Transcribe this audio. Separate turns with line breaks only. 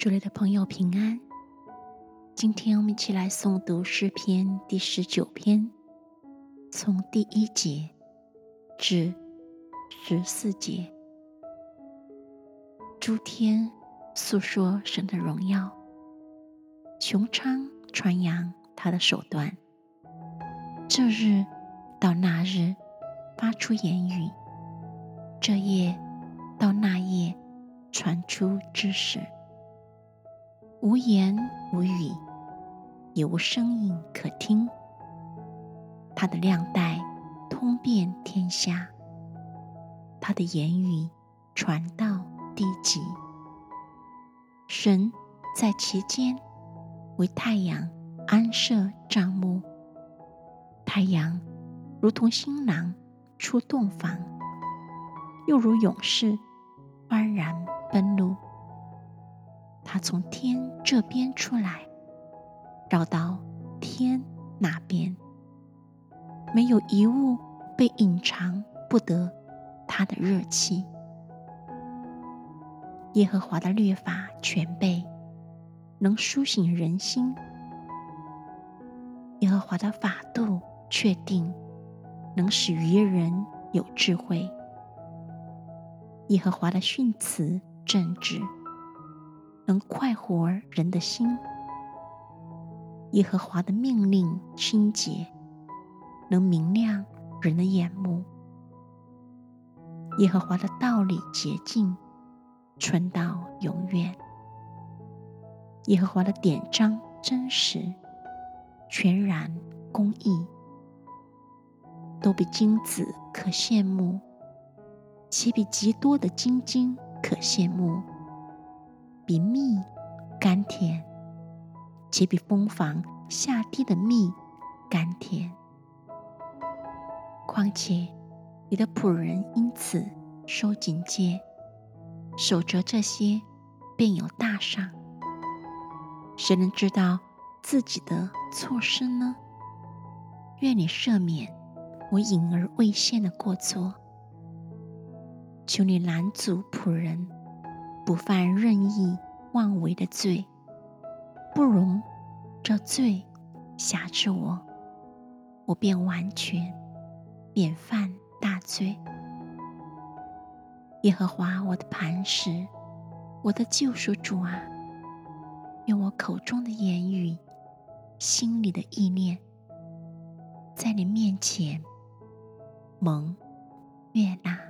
主里的朋友平安，今天我们一起来诵读诗篇第十九篇，从第一节至十四节。诸天诉说神的荣耀，穹苍传扬他的手段。这日到那日发出言语，这夜到那夜传出知识。无言无语，也无声音可听。他的亮带通遍天下，他的言语传到地极。神在其间为太阳安设帐幕，太阳如同新郎出洞房，又如勇士幡然奔路。从天这边出来，绕到天那边，没有一物被隐藏不得他的热气。耶和华的律法全备，能苏醒人心；耶和华的法度确定，能使愚人有智慧；耶和华的训词正直。能快活人的心，耶和华的命令清洁，能明亮人的眼目。耶和华的道理洁净，存到永远。耶和华的典章真实，全然公义，都比金子可羡慕，且比极多的金金可羡慕。比蜜甘甜，且比蜂房下滴的蜜甘甜。况且你的仆人因此收警戒，守着这些，便有大赏。谁能知道自己的错失呢？愿你赦免我隐而未现的过错。求你拦阻仆人。不犯任意妄为的罪，不容这罪辖制我，我便完全免犯大罪。耶和华我的磐石，我的救赎主啊，用我口中的言语，心里的意念，在你面前蒙悦纳。